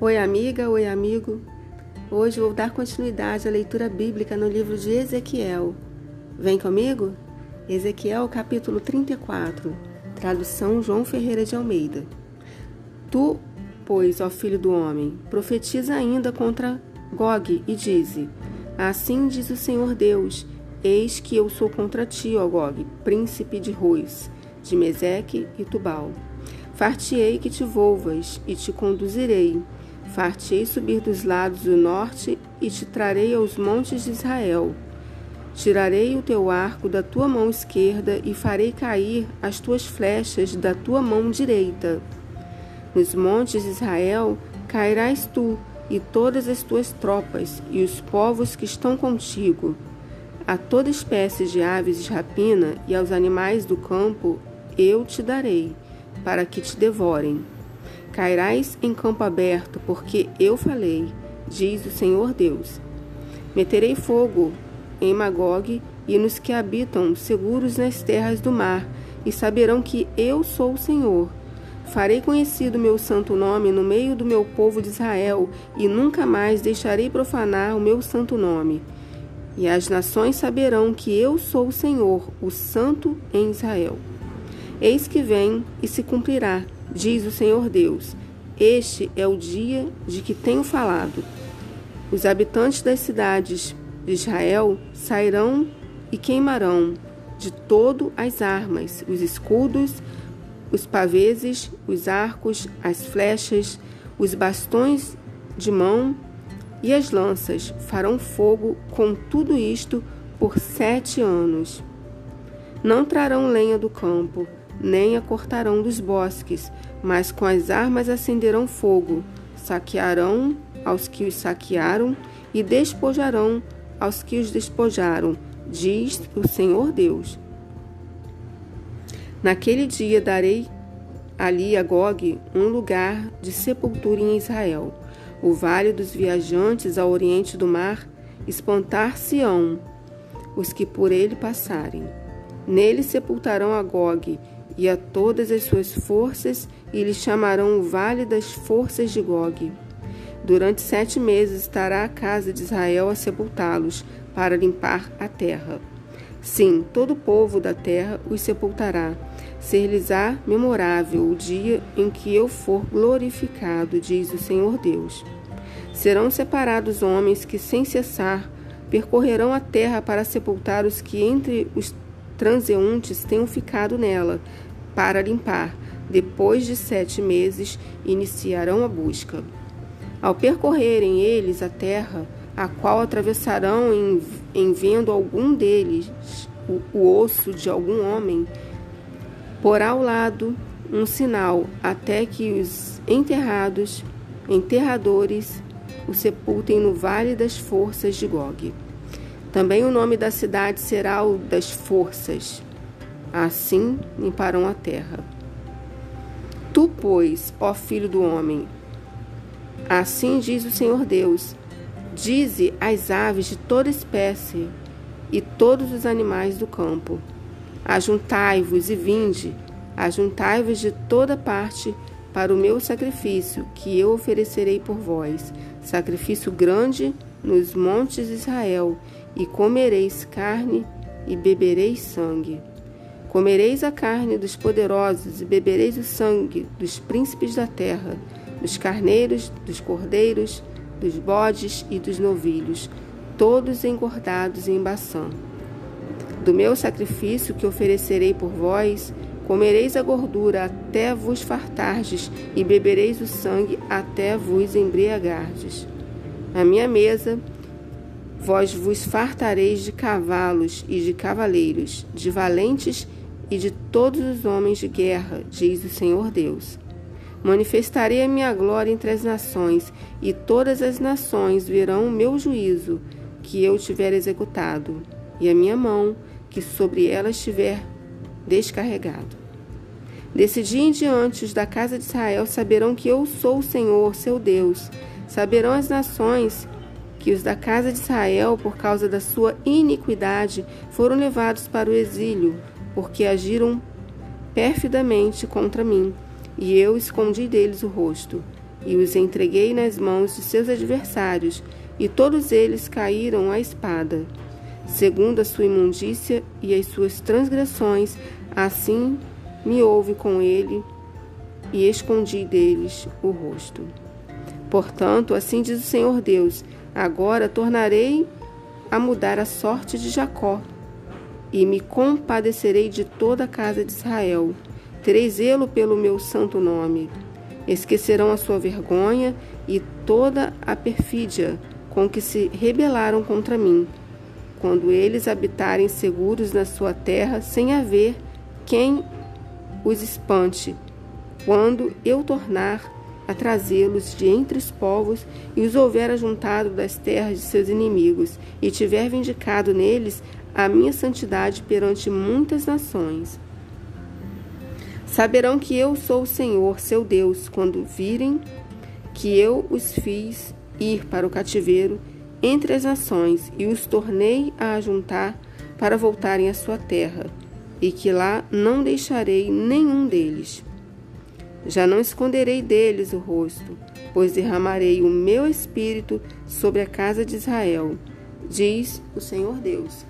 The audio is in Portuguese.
Oi, amiga, oi, amigo. Hoje vou dar continuidade à leitura bíblica no livro de Ezequiel. Vem comigo? Ezequiel, capítulo 34, tradução João Ferreira de Almeida. Tu, pois, ó filho do homem, profetiza ainda contra Gog e dize: Assim diz o Senhor Deus: Eis que eu sou contra ti, ó Gog, príncipe de Ruis, de Meseque e Tubal. Fartiei que te volvas e te conduzirei Fartei subir dos lados do norte e te trarei aos montes de Israel. Tirarei o teu arco da tua mão esquerda e farei cair as tuas flechas da tua mão direita. Nos montes de Israel cairás tu e todas as tuas tropas e os povos que estão contigo. A toda espécie de aves de rapina e aos animais do campo eu te darei, para que te devorem. Cairás em campo aberto, porque eu falei, diz o Senhor Deus. Meterei fogo em Magog e nos que habitam seguros nas terras do mar, e saberão que eu sou o Senhor. Farei conhecido meu santo nome no meio do meu povo de Israel, e nunca mais deixarei profanar o meu santo nome. E as nações saberão que eu sou o Senhor, o Santo em Israel. Eis que vem e se cumprirá diz o Senhor Deus: Este é o dia de que tenho falado. Os habitantes das cidades de Israel sairão e queimarão de todo as armas, os escudos, os paveses, os arcos, as flechas, os bastões de mão e as lanças. Farão fogo com tudo isto por sete anos. Não trarão lenha do campo, nem a cortarão dos bosques, mas com as armas acenderão fogo, saquearão aos que os saquearam e despojarão aos que os despojaram, diz o Senhor Deus. Naquele dia darei ali a Gog um lugar de sepultura em Israel, o vale dos viajantes ao oriente do mar, espantar-se-ão os que por ele passarem. Nele sepultarão a Gog e a todas as suas forças, e lhe chamarão o Vale das Forças de Gog. Durante sete meses estará a casa de Israel a sepultá-los, para limpar a terra. Sim, todo o povo da terra os sepultará. Ser-lhes-á memorável o dia em que eu for glorificado, diz o Senhor Deus. Serão separados homens que, sem cessar, percorrerão a terra para sepultar os que entre os transeuntes tenham ficado nela, para limpar. Depois de sete meses, iniciarão a busca. Ao percorrerem eles a terra, a qual atravessarão em, em vendo algum deles o, o osso de algum homem, porá ao lado um sinal até que os enterrados, enterradores, o sepultem no vale das forças de Gog. Também o nome da cidade será o das forças, assim limparão a terra. Tu, pois, ó filho do homem, assim diz o Senhor Deus: dize às aves de toda espécie e todos os animais do campo: Ajuntai-vos e vinde, ajuntai-vos de toda parte para o meu sacrifício, que eu oferecerei por vós, sacrifício grande nos montes de Israel, e comereis carne e bebereis sangue. Comereis a carne dos poderosos e bebereis o sangue dos príncipes da terra, dos carneiros, dos cordeiros, dos bodes e dos novilhos, todos engordados em Baçã. Do meu sacrifício que oferecerei por vós, comereis a gordura até vos fartardes, e bebereis o sangue até vos embriagardes. A minha mesa vós vos fartareis de cavalos e de cavaleiros, de valentes e de todos os homens de guerra, diz o Senhor Deus. Manifestarei a minha glória entre as nações, e todas as nações verão o meu juízo, que eu tiver executado, e a minha mão, que sobre ela estiver descarregado. Desse dia em diante, os da casa de Israel saberão que eu sou o Senhor, seu Deus. Saberão as nações que os da casa de Israel, por causa da sua iniquidade, foram levados para o exílio, porque agiram perfidamente contra mim, e eu escondi deles o rosto. e os entreguei nas mãos de seus adversários, e todos eles caíram à espada. Segundo a sua imundícia e as suas transgressões, assim me houve com ele e escondi deles o rosto. Portanto, assim diz o Senhor Deus: agora tornarei a mudar a sorte de Jacó e me compadecerei de toda a casa de Israel. Terei zelo pelo meu santo nome. Esquecerão a sua vergonha e toda a perfídia com que se rebelaram contra mim, quando eles habitarem seguros na sua terra, sem haver quem os espante, quando eu tornar a trazê-los de entre os povos e os houver ajuntado das terras de seus inimigos, e tiver vindicado neles a minha santidade perante muitas nações. Saberão que eu sou o Senhor, seu Deus, quando virem que eu os fiz ir para o cativeiro entre as nações e os tornei a ajuntar para voltarem à sua terra, e que lá não deixarei nenhum deles. Já não esconderei deles o rosto, pois derramarei o meu espírito sobre a casa de Israel, diz o Senhor Deus.